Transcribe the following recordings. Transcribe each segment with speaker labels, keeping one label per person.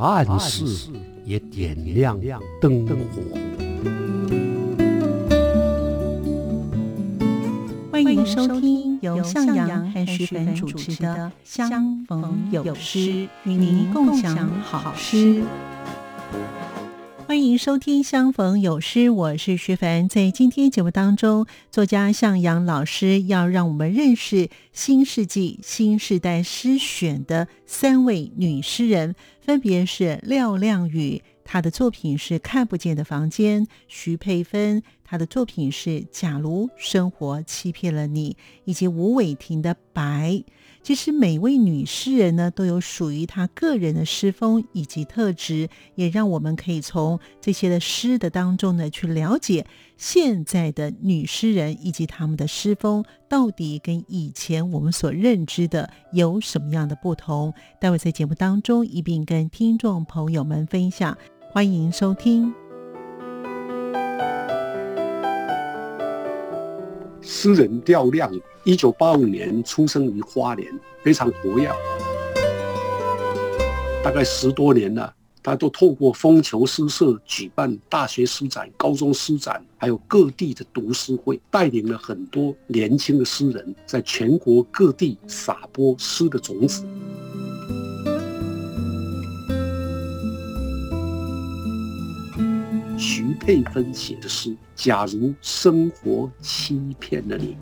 Speaker 1: 暗室也点亮灯火。
Speaker 2: 欢迎收听由向阳和徐凡主持的《相逢有诗》，与您共享好诗。欢迎收听《相逢有诗》，我是徐凡。在今天节目当中，作家向阳老师要让我们认识新世纪新时代诗选的三位女诗人，分别是廖亮宇，他的作品是《看不见的房间》；徐佩芬，她的作品是《假如生活欺骗了你》；以及吴伟婷的《白》。其实每位女诗人呢，都有属于她个人的诗风以及特质，也让我们可以从这些的诗的当中呢，去了解现在的女诗人以及他们的诗风到底跟以前我们所认知的有什么样的不同。待会在节目当中一并跟听众朋友们分享，欢迎收听。
Speaker 1: 诗人廖亮，一九八五年出生于花莲，非常活跃。大概十多年了，他都透过风球诗社举办大学诗展、高中诗展，还有各地的读诗会，带领了很多年轻的诗人，在全国各地撒播诗的种子。佩芬写的诗《假如生活欺骗了你》。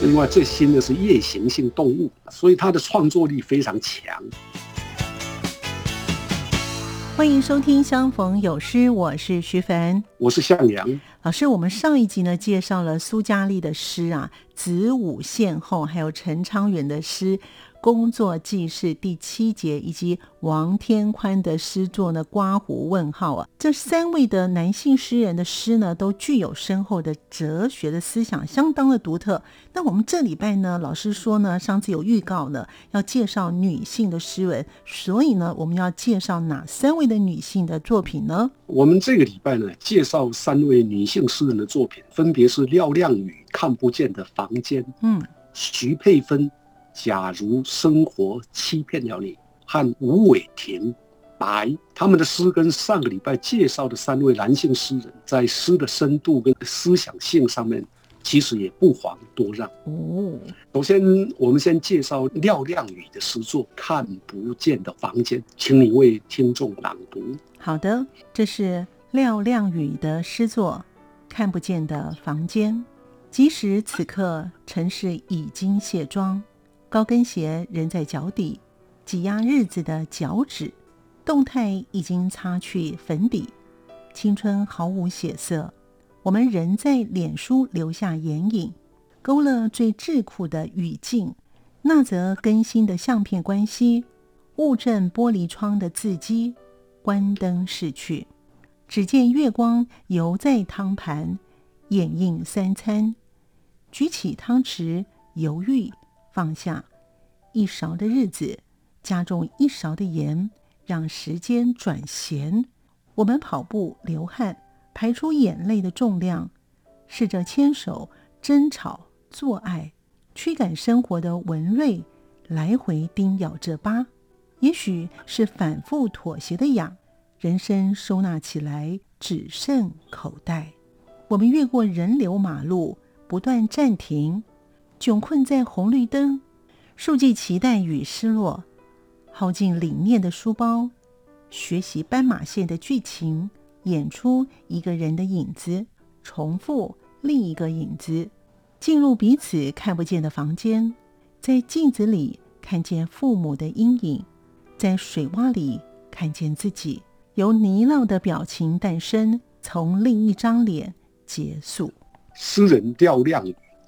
Speaker 1: 另外最新的是夜行性动物，所以他的创作力非常强。
Speaker 2: 欢迎收听《相逢有诗》，我是徐凡，
Speaker 1: 我是向阳
Speaker 2: 老师。我们上一集呢介绍了苏嘉丽的诗啊，《子午线后》，还有陈昌元的诗。工作记事第七节，以及王天宽的诗作呢？刮胡问号啊！这三位的男性诗人的诗呢，都具有深厚的哲学的思想，相当的独特。那我们这礼拜呢，老师说呢，上次有预告呢，要介绍女性的诗文，所以呢，我们要介绍哪三位的女性的作品呢？
Speaker 1: 我们这个礼拜呢，介绍三位女性诗人的作品，分别是廖亮宇《看不见的房间》，嗯，徐佩芬。假如生活欺骗了你，和吴伟霆、白他们的诗，跟上个礼拜介绍的三位男性诗人，在诗的深度跟思想性上面，其实也不遑多让。哦，首先我们先介绍廖亮宇的诗作《看不见的房间》，请你为听众朗读。
Speaker 2: 好的，这是廖亮宇的诗作《看不见的房间》。即使此刻城市已经卸妆。高跟鞋仍在脚底，挤压日子的脚趾，动态已经擦去粉底，青春毫无血色。我们仍在脸书留下眼影，勾勒最智库的语境。那则更新的相片关系，误证玻璃窗的字迹。关灯逝去，只见月光犹在汤盘，掩映三餐。举起汤匙，犹豫。放下一勺的日子，加重一勺的盐，让时间转咸。我们跑步流汗，排出眼泪的重量，试着牵手争吵做爱，驱赶生活的文瑞，来回叮咬着疤。也许是反复妥协的痒，人生收纳起来只剩口袋。我们越过人流马路，不断暂停。窘困在红绿灯，数记期待与失落，耗尽理念的书包，学习斑马线的剧情，演出一个人的影子，重复另一个影子，进入彼此看不见的房间，在镜子里看见父母的阴影，在水洼里看见自己，由泥淖的表情诞生，从另一张脸结束。
Speaker 1: 诗人掉亮。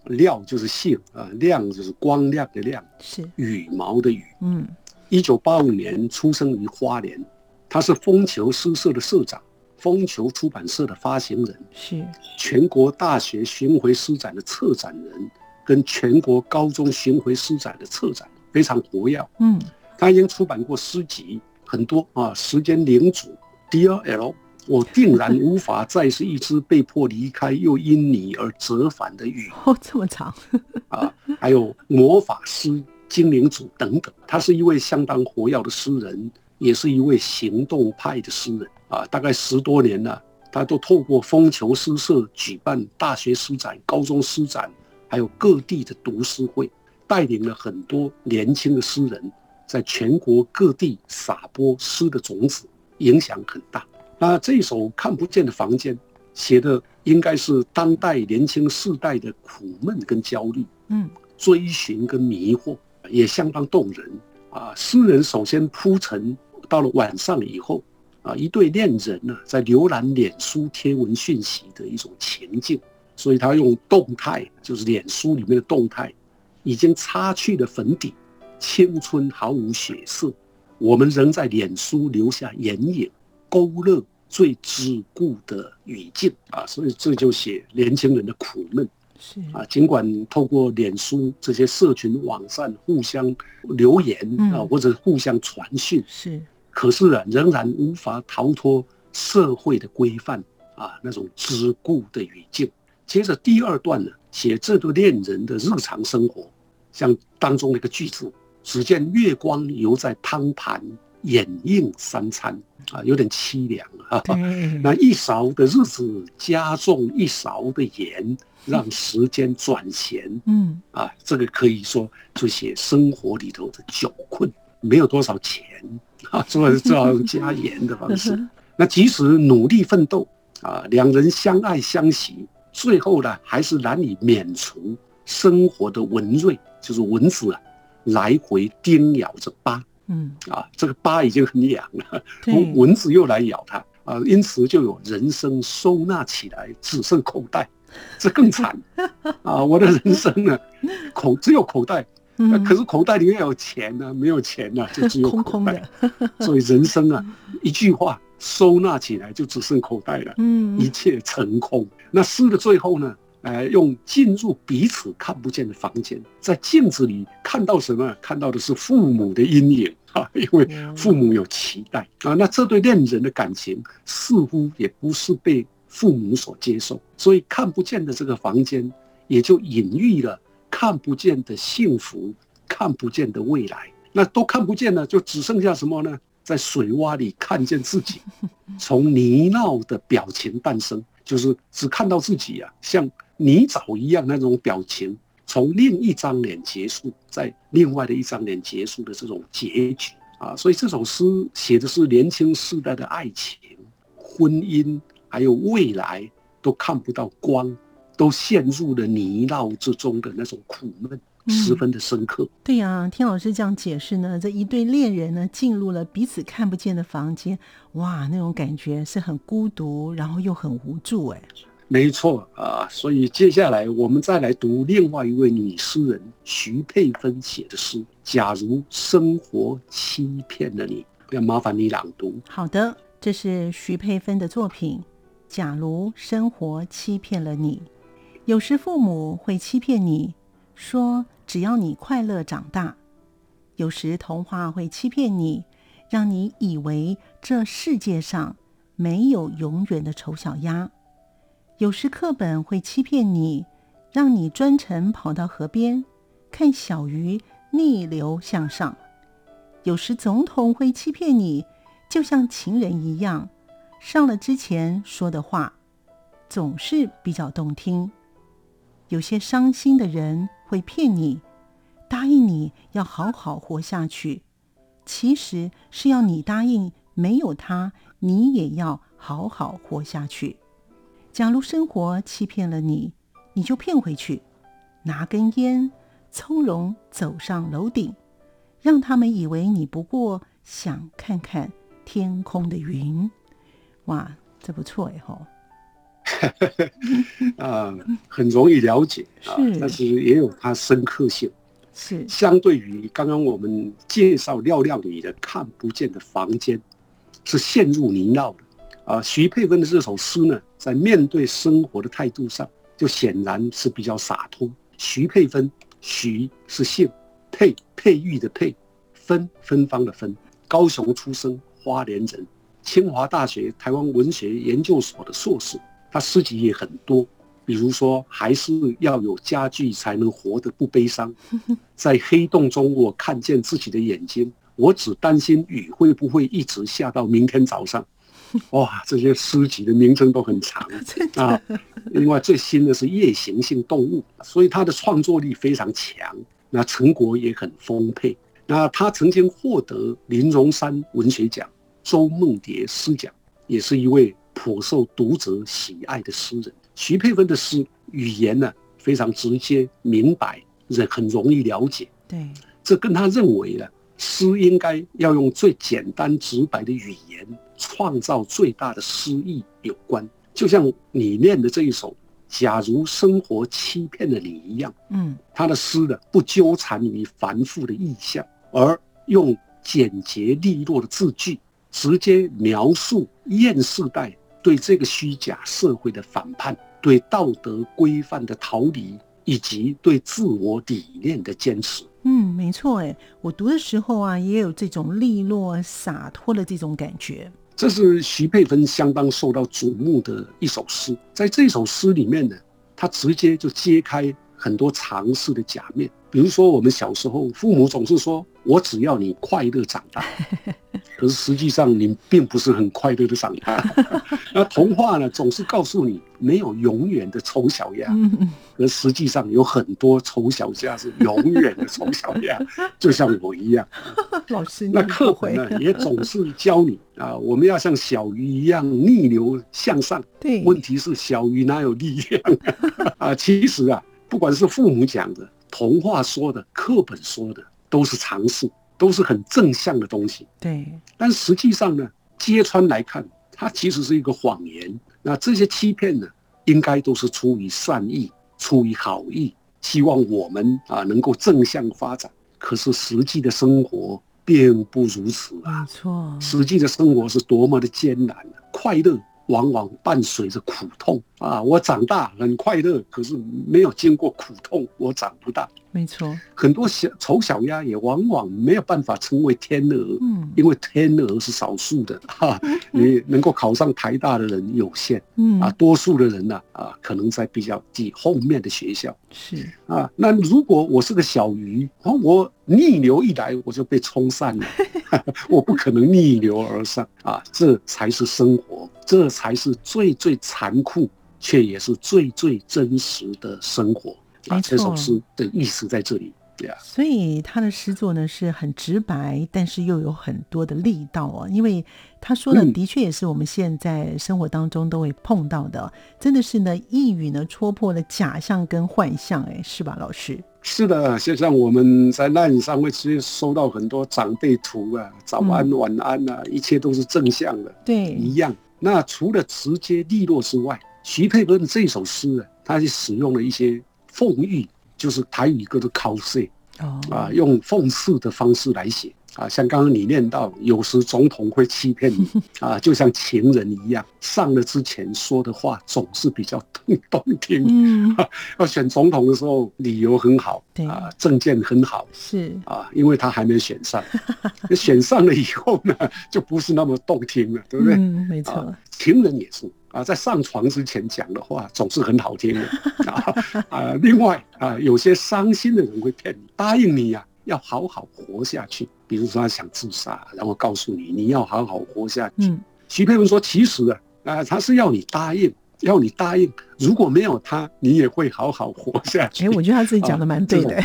Speaker 1: 廖就是性啊，亮就是光亮的亮，
Speaker 2: 是
Speaker 1: 羽毛的羽。嗯，一九八五年出生于花莲，他是风球诗社的社长，风球出版社的发行人，
Speaker 2: 是
Speaker 1: 全国大学巡回诗展的策展人，跟全国高中巡回诗展的策展，非常活跃。
Speaker 2: 嗯，
Speaker 1: 他已经出版过诗集很多啊，《时间领主》Dear L。我定然无法再是一只被迫离开又因你而折返的鱼。
Speaker 2: 哦，这么长
Speaker 1: 啊！还有魔法师、精灵组等等。他是一位相当活跃的诗人，也是一位行动派的诗人啊！大概十多年了，他都透过风球诗社举办大学诗展、高中诗展，还有各地的读诗会，带领了很多年轻的诗人，在全国各地撒播诗的种子，影响很大。那这首看不见的房间写的应该是当代年轻世代的苦闷跟焦虑，
Speaker 2: 嗯，
Speaker 1: 追寻跟迷惑也相当动人啊。诗人首先铺陈到了晚上以后啊，一对恋人呢在浏览脸书贴文讯息的一种情境，所以他用动态，就是脸书里面的动态，已经擦去了粉底，青春毫无血色，我们仍在脸书留下眼影。勾勒最桎梏的语境啊，所以这就写年轻人的苦闷。
Speaker 2: 是
Speaker 1: 啊，尽管透过脸书这些社群网站互相留言啊，或者互相传讯，
Speaker 2: 是，
Speaker 1: 可是啊，仍然无法逃脱社会的规范啊，那种桎梏的语境。接着第二段呢，写这对恋人的日常生活，像当中的一个句子：只见月光游在汤盘。掩映三餐啊，有点凄凉啊。那一勺的日子加重一勺的盐，让时间转闲。
Speaker 2: 嗯
Speaker 1: 啊，这个可以说就写生活里头的窘困，没有多少钱 啊，所以只好用加盐的方式。那即使努力奋斗啊，两人相爱相惜，最后呢，还是难以免除生活的蚊蚋，就是蚊子啊，来回叮咬着疤。
Speaker 2: 嗯
Speaker 1: 啊，这个疤已经很痒了，蚊蚊子又来咬它啊，因此就有人生收纳起来只剩口袋，这更惨 啊！我的人生呢，口只有口袋，可是口袋里面有钱呢，没有钱呢，就只有
Speaker 2: 空空的。
Speaker 1: 所以人生啊，一句话收纳起来就只剩口袋了，
Speaker 2: 嗯，
Speaker 1: 一切成空。那诗的最后呢？呃，用进入彼此看不见的房间，在镜子里看到什么？看到的是父母的阴影啊，因为父母有期待啊。那这对恋人的感情似乎也不是被父母所接受，所以看不见的这个房间也就隐喻了看不见的幸福，看不见的未来。那都看不见了，就只剩下什么呢？在水洼里看见自己，从泥淖的表情诞生，就是只看到自己啊，像。泥沼一样那种表情，从另一张脸结束，在另外的一张脸结束的这种结局啊，所以这首诗写的是年轻时代的爱情、婚姻，还有未来都看不到光，都陷入了泥淖之中的那种苦闷，十分的深刻。
Speaker 2: 对呀，听老师这样解释呢，这一对恋人呢进入了彼此看不见的房间，哇，那种感觉是很孤独，然后又很无助，哎。
Speaker 1: 没错啊，所以接下来我们再来读另外一位女诗人徐佩芬写的诗《假如生活欺骗了你》，要麻烦你朗读。
Speaker 2: 好的，这是徐佩芬的作品《假如生活欺骗了你》。有时父母会欺骗你，说只要你快乐长大；有时童话会欺骗你，让你以为这世界上没有永远的丑小鸭。有时课本会欺骗你，让你专程跑到河边看小鱼逆流向上；有时总统会欺骗你，就像情人一样，上了之前说的话总是比较动听。有些伤心的人会骗你，答应你要好好活下去，其实是要你答应没有他你也要好好活下去。假如生活欺骗了你，你就骗回去，拿根烟，从容走上楼顶，让他们以为你不过想看看天空的云。哇，这不错哎吼！
Speaker 1: 啊，很容易了解啊，但是也有它深刻性。
Speaker 2: 是
Speaker 1: 相对于刚刚我们介绍廖亮宇的看不见的房间，是陷入泥淖的。啊，徐佩芬的这首诗呢，在面对生活的态度上，就显然是比较洒脱。徐佩芬，徐是姓，佩佩玉的佩，芬芬芳的芬，高雄出生，花莲人，清华大学台湾文学研究所的硕士。他诗集也很多，比如说，还是要有家具才能活得不悲伤。在黑洞中，我看见自己的眼睛，我只担心雨会不会一直下到明天早上。哇，这些诗集的名称都很长 啊！另外最新的是夜行性动物，所以他的创作力非常强，那成果也很丰沛。那他曾经获得林荣山文学奖、周梦蝶诗奖，也是一位颇受读者喜爱的诗人。徐佩芬的诗语言呢非常直接明白，人很容易了解。
Speaker 2: 对，
Speaker 1: 这跟他认为呢，诗应该要用最简单直白的语言。创造最大的诗意有关，就像你念的这一首《假如生活欺骗了你》一样，
Speaker 2: 嗯，
Speaker 1: 他的诗呢不纠缠于繁复的意象，而用简洁利落的字句，直接描述厌世代对这个虚假社会的反叛，对道德规范的逃离，以及对自我理念的坚持。
Speaker 2: 嗯，没错，哎，我读的时候啊，也有这种利落洒脱的这种感觉。
Speaker 1: 这是徐佩芬相当受到瞩目的一首诗，在这首诗里面呢，他直接就揭开很多常识的假面。比如说，我们小时候，父母总是说：“我只要你快乐长大。” 可是实际上，你并不是很快乐的长大。那童话呢，总是告诉你没有永远的丑小鸭，而实际上有很多丑小鸭是永远的丑小鸭，就像我一样。
Speaker 2: 老师，
Speaker 1: 那课本呢，也总是教你啊，我们要像小鱼一样逆流向上。
Speaker 2: 对，
Speaker 1: 问题是小鱼哪有力量啊？其实啊，不管是父母讲的、童话说的、课本说的，都是常识。都是很正向的东西，
Speaker 2: 对。
Speaker 1: 但实际上呢，揭穿来看，它其实是一个谎言。那这些欺骗呢，应该都是出于善意，出于好意，希望我们啊能够正向发展。可是实际的生活并不如此啊，
Speaker 2: 没错。
Speaker 1: 实际的生活是多么的艰难啊，快乐。往往伴随着苦痛啊！我长大很快乐，可是没有经过苦痛，我长不大。
Speaker 2: 没错，
Speaker 1: 很多小丑小鸭也往往没有办法成为天鹅，
Speaker 2: 嗯，
Speaker 1: 因为天鹅是少数的哈，你能够考上台大的人有限，
Speaker 2: 嗯
Speaker 1: 啊，多数的人呢啊，可能在比较低后面的学校
Speaker 2: 是
Speaker 1: 啊。那如果我是个小鱼，哦，我逆流一来我就被冲散了，我不可能逆流而上啊！这才是生活。这才是最最残酷，却也是最最真实的生活。
Speaker 2: 啊，
Speaker 1: 这首诗的意思在这里。对啊，
Speaker 2: 所以他的诗作呢是很直白，但是又有很多的力道哦。因为他说的的确也是我们现在生活当中都会碰到的，真的是呢一语呢戳破了假象跟幻象，哎，是吧，老师？
Speaker 1: 是的，就像我们在那上会直接收到很多长辈图啊，早安、晚安啊，一切都是正向的，
Speaker 2: 对，
Speaker 1: 一样。那除了直接利落之外，徐佩芬的这首诗啊，他是使用了一些讽喻，就是台语歌的 cos，啊，用讽刺的方式来写。啊，像刚刚你念到，有时总统会欺骗你 啊，就像情人一样，上了之前说的话总是比较动动听。
Speaker 2: 嗯，
Speaker 1: 要 选总统的时候，理由很好，
Speaker 2: 对
Speaker 1: 啊，证件很好，
Speaker 2: 是
Speaker 1: 啊，因为他还没选上，选上了以后呢，就不是那么动听了，对不对？
Speaker 2: 嗯，没错。
Speaker 1: 情人也是啊，在上床之前讲的话总是很好听的啊啊。另外啊，有些伤心的人会骗你，答应你呀。要好好活下去。比如说他想自杀，然后告诉你你要好好活下去。
Speaker 2: 嗯，
Speaker 1: 徐佩文说：“其实啊，啊，他是要你答应，要你答应，如果没有他，你也会好好活下去。”
Speaker 2: 哎，我觉得他自己讲的蛮对的。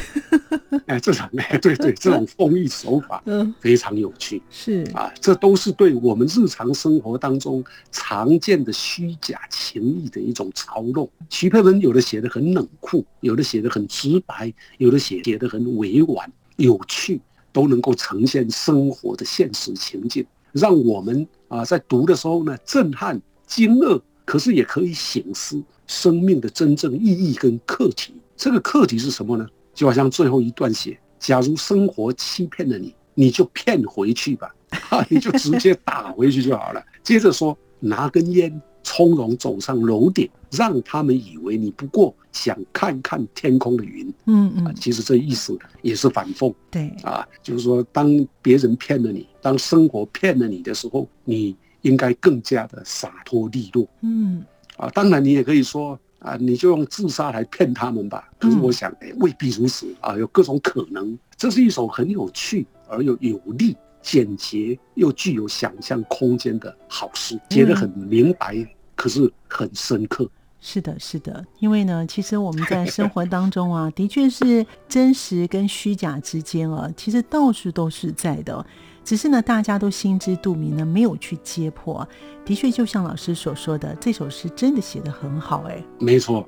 Speaker 1: 哎，这种哎，对对，这种讽喻手法，
Speaker 2: 嗯，
Speaker 1: 非常有趣。
Speaker 2: 是
Speaker 1: 啊，这都是对我们日常生活当中常见的虚假情谊的一种嘲弄。徐佩文有的写的很冷酷，有的写的很直白，有的写写的很委婉。有趣都能够呈现生活的现实情境，让我们啊在读的时候呢震撼、惊愕，可是也可以醒思生命的真正意义跟课题。这个课题是什么呢？就好像最后一段写：假如生活欺骗了你，你就骗回去吧。你就直接打回去就好了。接着说，拿根烟，从容走上楼顶，让他们以为你不过想看看天空的云。
Speaker 2: 嗯嗯，
Speaker 1: 其实这意思也是反讽。
Speaker 2: 对
Speaker 1: 啊，就是说，当别人骗了你，当生活骗了你的时候，你应该更加的洒脱利落。
Speaker 2: 嗯，
Speaker 1: 啊，当然你也可以说啊，你就用自杀来骗他们吧。可是我想，哎，未必如此啊，有各种可能。这是一首很有趣而又有力。简洁又具有想象空间的好诗，写得很明白，可是很深刻。
Speaker 2: 是的，是的，因为呢，其实我们在生活当中啊，的确是真实跟虚假之间啊，其实到处都是在的，只是呢，大家都心知肚明呢，没有去揭破。的确，就像老师所说的，这首诗真的写得很好，哎，
Speaker 1: 没错。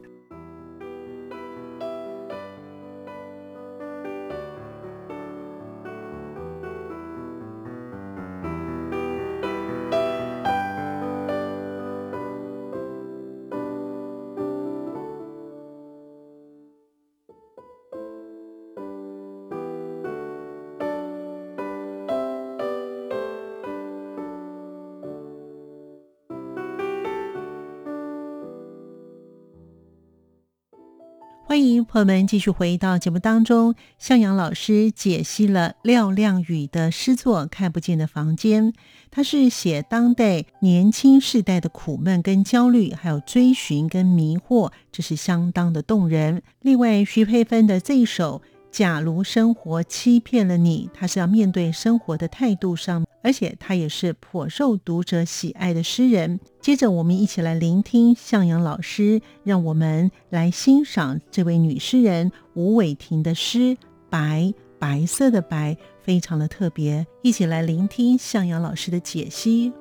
Speaker 2: 我们继续回到节目当中。向阳老师解析了廖亮宇的诗作《看不见的房间》，他是写当代年轻世代的苦闷跟焦虑，还有追寻跟迷惑，这是相当的动人。另外，徐佩芬的这一首。假如生活欺骗了你，他是要面对生活的态度上，而且他也是颇受读者喜爱的诗人。接着，我们一起来聆听向阳老师，让我们来欣赏这位女诗人吴伟婷的诗《白》，白色的白，非常的特别。一起来聆听向阳老师的解析。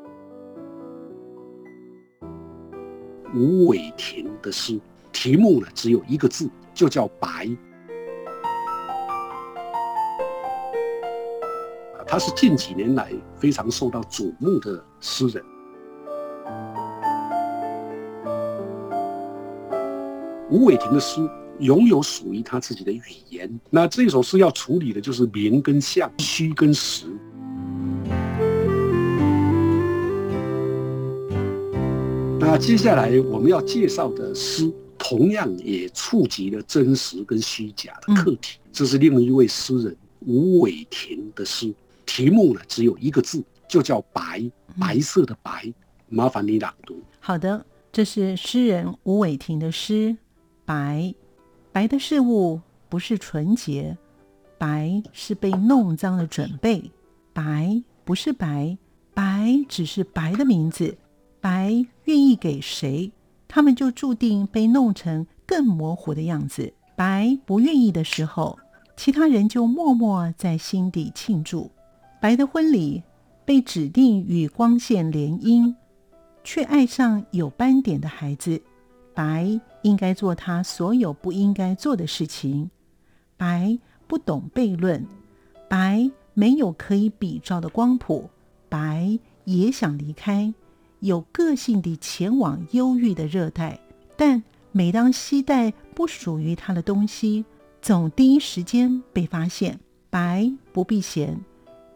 Speaker 1: 吴伟婷的诗题目呢，只有一个字，就叫白。他是近几年来非常受到瞩目的诗人。吴伟霆的诗拥有属于他自己的语言。那这首诗要处理的就是名跟相、虚跟实。那接下来我们要介绍的诗，同样也触及了真实跟虚假的课题。这是另一位诗人吴伟霆的诗。题目呢只有一个字，就叫白，白色的白。麻烦你朗读。
Speaker 2: 好的，这是诗人吴伟霆的诗。白，白的事物不是纯洁，白是被弄脏的准备。白不是白，白只是白的名字。白愿意给谁，他们就注定被弄成更模糊的样子。白不愿意的时候，其他人就默默在心底庆祝。白的婚礼被指定与光线联姻，却爱上有斑点的孩子。白应该做他所有不应该做的事情。白不懂悖论，白没有可以比照的光谱。白也想离开，有个性地前往忧郁的热带，但每当期待不属于他的东西，总第一时间被发现。白不避嫌。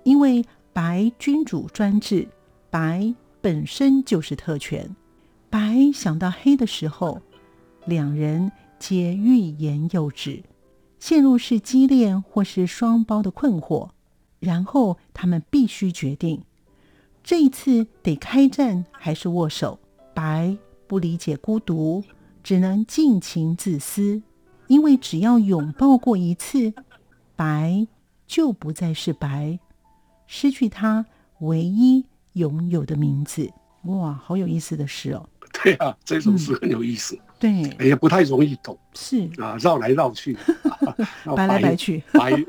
Speaker 2: 因为白君主专制，白本身就是特权。白想到黑的时候，两人皆欲言又止，陷入是激烈或是双胞的困惑。然后他们必须决定，这一次得开战还是握手。白不理解孤独，只能尽情自私，因为只要拥抱过一次，白就不再是白。失去他唯一拥有的名字，哇，好有意思的事哦！
Speaker 1: 对啊，这首诗很有意思，
Speaker 2: 对，
Speaker 1: 也不太容易懂，
Speaker 2: 是。
Speaker 1: 啊，绕来绕去，
Speaker 2: 白来白去，
Speaker 1: 白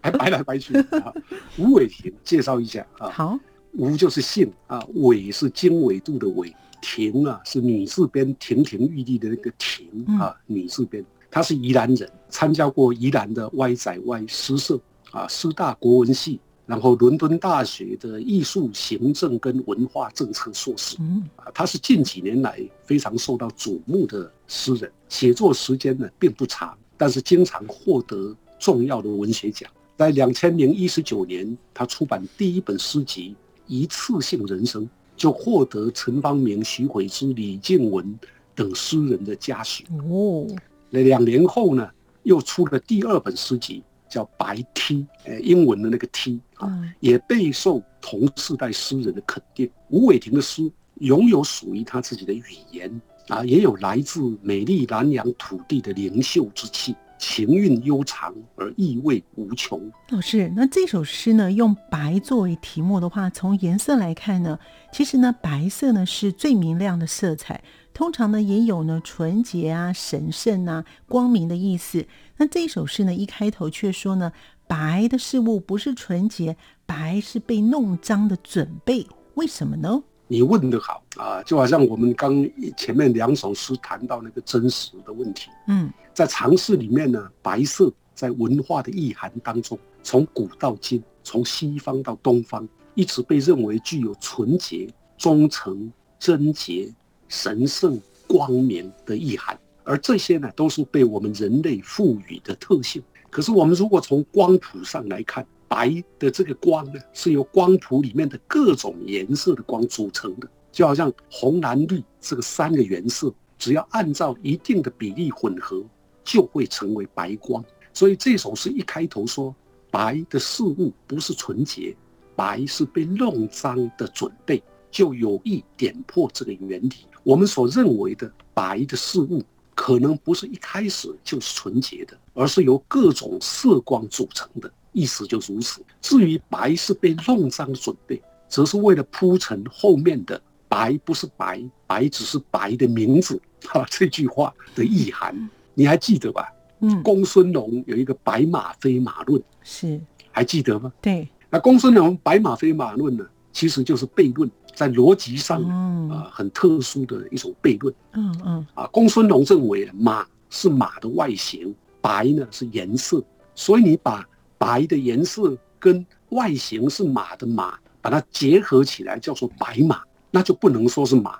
Speaker 1: 还白来白去。啊。吴伟霆介绍一下啊，
Speaker 2: 好，
Speaker 1: 吴就是姓啊，伟是经纬度的伟，亭啊是女字边亭亭玉立的那个亭啊，女字边，他是宜兰人，参加过宜兰的歪仔歪诗社啊，师大国文系。然后，伦敦大学的艺术行政跟文化政策硕士，啊，他是近几年来非常受到瞩目的诗人。写作时间呢并不长，但是经常获得重要的文学奖。在两千零一十九年，他出版第一本诗集《一次性人生，就获得陈方明、徐悔之、李静文等诗人的嘉许。哦，那两年后呢，又出了第二本诗集，叫《白 T》，呃，英文的那个 T 啊，也备受同世代诗人的肯定。吴伟霆的诗拥有属于他自己的语言啊，也有来自美丽南洋土地的灵秀之气。情韵悠长而意味无穷。
Speaker 2: 老师，那这首诗呢，用白作为题目的话，从颜色来看呢，其实呢，白色呢是最明亮的色彩，通常呢也有呢纯洁啊、神圣啊、光明的意思。那这首诗呢，一开头却说呢，白的事物不是纯洁，白是被弄脏的准备。为什么呢？
Speaker 1: 你问得好啊，就好像我们刚前面两首诗谈到那个真实的问题。嗯。在常识里面呢，白色在文化的意涵当中，从古到今，从西方到东方，一直被认为具有纯洁、忠诚、贞洁、神圣、光明的意涵。而这些呢，都是被我们人类赋予的特性。可是，我们如果从光谱上来看，白的这个光呢，是由光谱里面的各种颜色的光组成的，就好像红、蓝、绿这个三个颜色，只要按照一定的比例混合。就会成为白光，所以这首诗一开头说：“白的事物不是纯洁，白是被弄脏的准备。”就有意点破这个原理。我们所认为的白的事物，可能不是一开始就是纯洁的，而是由各种色光组成的。意思就如此。至于白是被弄脏的准备，则是为了铺陈后面的“白不是白，白只是白的名字”哈这句话的意涵。你还记得吧？嗯，公孙龙有一个白马非马论，
Speaker 2: 是
Speaker 1: 还记得吗？
Speaker 2: 对，
Speaker 1: 那公孙龙白马非马论呢，其实就是悖论，在逻辑上啊很特殊的一种悖论。嗯嗯，啊，公孙龙认为马是马的外形，白呢是颜色，所以你把白的颜色跟外形是马的马，把它结合起来叫做白马，那就不能说是马。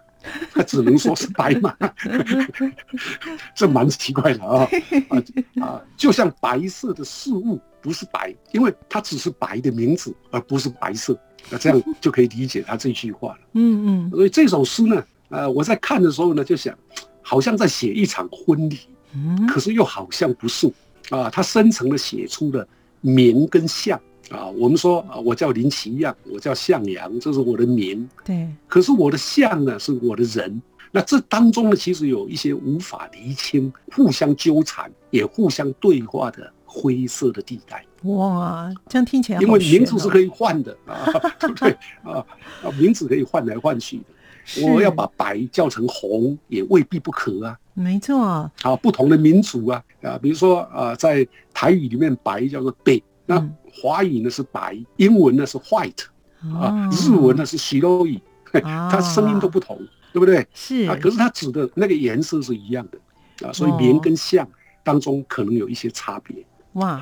Speaker 1: 它只能说是白马，这蛮奇怪的啊啊啊！就像白色的事物不是白，因为它只是白的名字，而不是白色。那这样就可以理解他这句话了。嗯嗯。所以这首诗呢，呃，我在看的时候呢，就想，好像在写一场婚礼，可是又好像不是啊。他深层的写出了名跟相。啊，我们说啊，我叫林奇样，我叫向阳，这是我的名。
Speaker 2: 对。
Speaker 1: 可是我的相呢，是我的人。那这当中呢，其实有一些无法厘清、互相纠缠、也互相对话的灰色的地带。
Speaker 2: 哇，这样听起来
Speaker 1: 因为名字是可以换的啊，对不对啊？啊，名字可以换来换去的。我要把白叫成红，也未必不可啊。
Speaker 2: 没错。
Speaker 1: 啊，不同的民族啊啊，比如说啊，在台语里面，白叫做北。那华语呢是白，英文呢是 white，啊，日文呢是 s h i r o i 它声音都不同，对不对？
Speaker 2: 是
Speaker 1: 啊，可是它指的那个颜色是一样的，啊，所以名跟相当中可能有一些差别。
Speaker 2: 哇，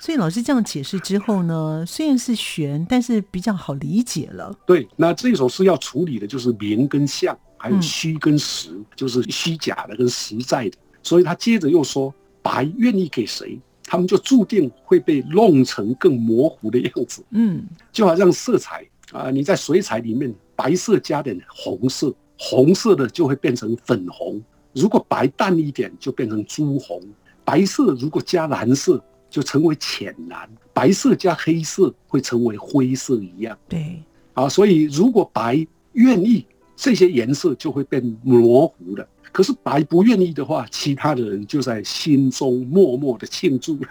Speaker 2: 所以老师这样解释之后呢，虽然是玄，但是比较好理解了。
Speaker 1: 对，那这首诗要处理的就是名跟相，还有虚跟实，就是虚假的跟实在的。所以他接着又说，白愿意给谁？他们就注定会被弄成更模糊的样子，嗯，就好像色彩啊，你在水彩里面，白色加点红色，红色的就会变成粉红；如果白淡一点，就变成朱红；白色如果加蓝色，就成为浅蓝；白色加黑色会成为灰色一样。
Speaker 2: 对，
Speaker 1: 啊，所以如果白愿意，这些颜色就会变模糊了。可是白不愿意的话，其他的人就在心中默默的庆祝了，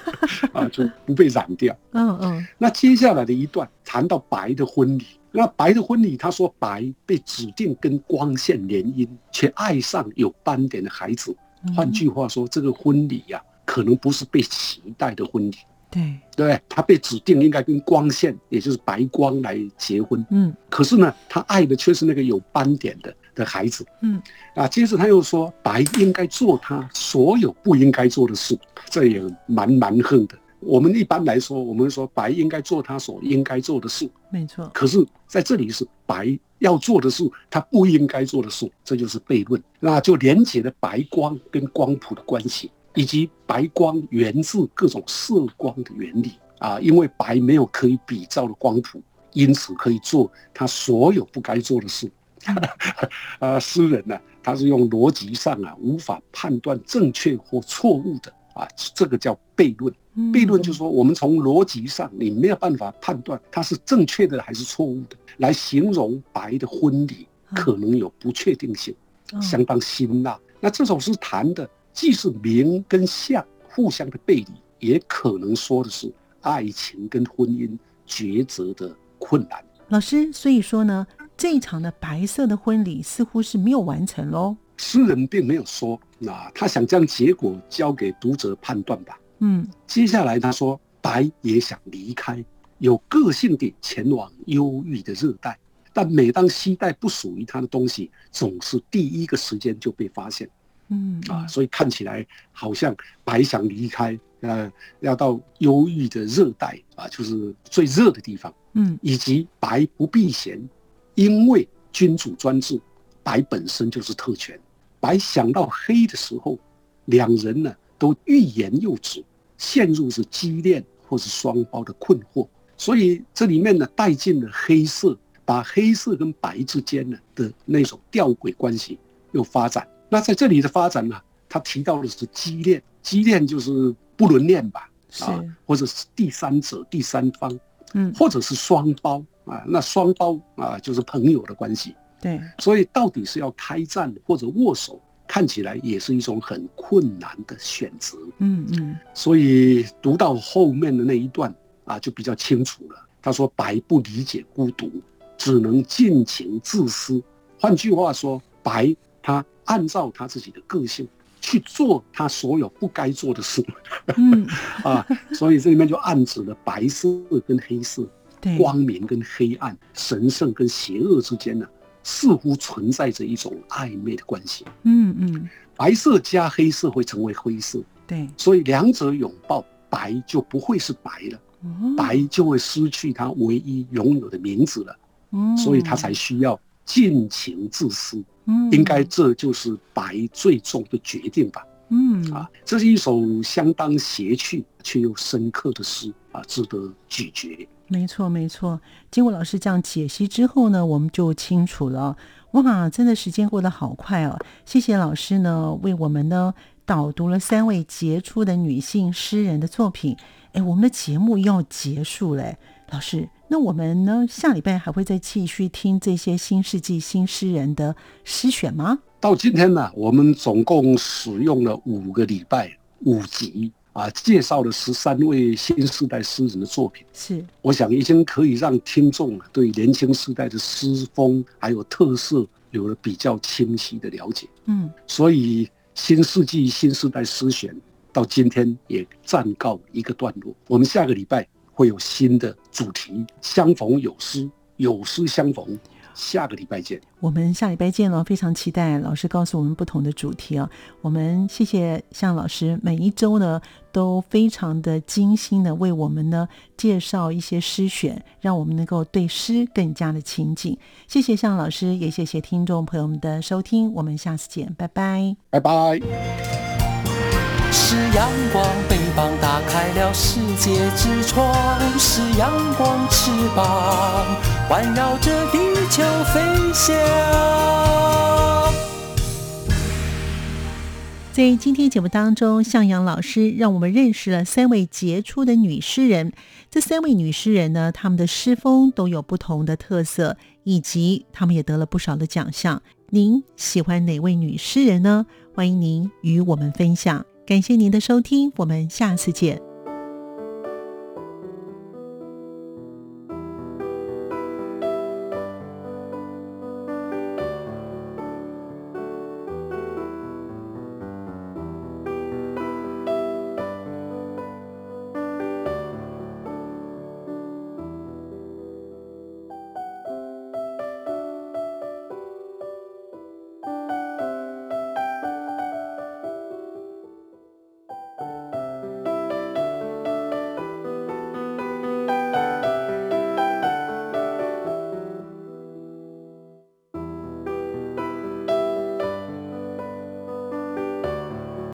Speaker 1: 啊，就不被染掉。嗯嗯。那接下来的一段谈到白的婚礼，那白的婚礼，他说白被指定跟光线联姻，却爱上有斑点的孩子。换句话说，这个婚礼呀，可能不是被期待的婚礼。
Speaker 2: 对
Speaker 1: 对，他被指定应该跟光线，也就是白光来结婚。嗯。可是呢，他爱的却是那个有斑点的。的孩子，嗯，啊，接着他又说，白应该做他所有不应该做的事，这也蛮蛮横的。我们一般来说，我们说白应该做他所应该做的事，
Speaker 2: 没错。
Speaker 1: 可是在这里是白要做的事，他不应该做的事，这就是悖论。那就连接了白光跟光谱的关系，以及白光源自各种色光的原理啊，因为白没有可以比照的光谱。因此可以做他所有不该做的事。啊，诗人呢，他是用逻辑上啊无法判断正确或错误的啊，这个叫悖论。悖论就是说，我们从逻辑上你没有办法判断它是正确的还是错误的，来形容白的婚礼可能有不确定性，相当辛辣。那这首诗谈的既是名跟相互相的背离，也可能说的是爱情跟婚姻抉择的困难。
Speaker 2: 老师，所以说呢，这一场的白色的婚礼似乎是没有完成喽。
Speaker 1: 诗人并没有说，那他想将结果交给读者判断吧。
Speaker 2: 嗯，
Speaker 1: 接下来他说，白也想离开，有个性地前往忧郁的热带，但每当期待不属于他的东西，总是第一个时间就被发现。
Speaker 2: 嗯
Speaker 1: 啊，所以看起来好像白想离开，呃，要到忧郁的热带啊，就是最热的地方。
Speaker 2: 嗯，
Speaker 1: 以及白不避嫌，因为君主专制，白本身就是特权。白想到黑的时候，两人呢都欲言又止。陷入是畸恋或是双胞的困惑，所以这里面呢带进了黑色，把黑色跟白之间呢的那种吊诡关系又发展。那在这里的发展呢，他提到的是畸恋，畸恋就是不伦恋吧？
Speaker 2: 啊，
Speaker 1: 或者是第三者、第三方，
Speaker 2: 嗯，
Speaker 1: 或者是双胞啊，那双胞啊就是朋友的关系。
Speaker 2: 对，
Speaker 1: 所以到底是要开战或者握手？看起来也是一种很困难的选择，
Speaker 2: 嗯嗯，
Speaker 1: 所以读到后面的那一段啊，就比较清楚了。他说：“白不理解孤独，只能尽情自私。”换句话说，白他按照他自己的个性去做他所有不该做的事，
Speaker 2: 嗯
Speaker 1: 啊，所以这里面就暗指了白色跟黑色，
Speaker 2: 对，
Speaker 1: 光明跟黑暗，神圣跟邪恶之间呢。似乎存在着一种暧昧的关系。
Speaker 2: 嗯嗯，
Speaker 1: 白色加黑色会成为灰色。
Speaker 2: 对，
Speaker 1: 所以两者拥抱，白就不会是白了，白就会失去他唯一拥有的名字了。
Speaker 2: 嗯，
Speaker 1: 所以他才需要尽情自私。
Speaker 2: 嗯，
Speaker 1: 应该这就是白最终的决定吧。
Speaker 2: 嗯
Speaker 1: 啊，这是一首相当邪趣却又深刻的诗啊，值得咀嚼。
Speaker 2: 没错，没错。经过老师这样解析之后呢，我们就清楚了。哇，真的时间过得好快哦！谢谢老师呢，为我们呢导读了三位杰出的女性诗人的作品。哎，我们的节目要结束嘞，老师，那我们呢下礼拜还会再继续听这些新世纪新诗人的诗选吗？
Speaker 1: 到今天呢，我们总共使用了五个礼拜，五集。啊，介绍了十三位新时代诗人的作品，
Speaker 2: 是
Speaker 1: 我想已经可以让听众对年轻时代的诗风还有特色有了比较清晰的了解。
Speaker 2: 嗯，
Speaker 1: 所以新世纪新时代诗选到今天也暂告一个段落。我们下个礼拜会有新的主题，相逢有诗，有诗相逢。下个礼拜见，
Speaker 2: 我们下礼拜见了，非常期待老师告诉我们不同的主题啊。我们谢谢向老师，每一周呢都非常的精心的为我们呢介绍一些诗选，让我们能够对诗更加的亲近。谢谢向老师，也谢谢听众朋友们的收听，我们下次见，拜拜，
Speaker 1: 拜拜。
Speaker 3: 是阳光，翅膀打开了世界之窗；是阳光，翅膀环绕着地球飞翔。
Speaker 2: 在今天节目当中，向阳老师让我们认识了三位杰出的女诗人。这三位女诗人呢，她们的诗风都有不同的特色，以及她们也得了不少的奖项。您喜欢哪位女诗人呢？欢迎您与我们分享。感谢您的收听，我们下次见。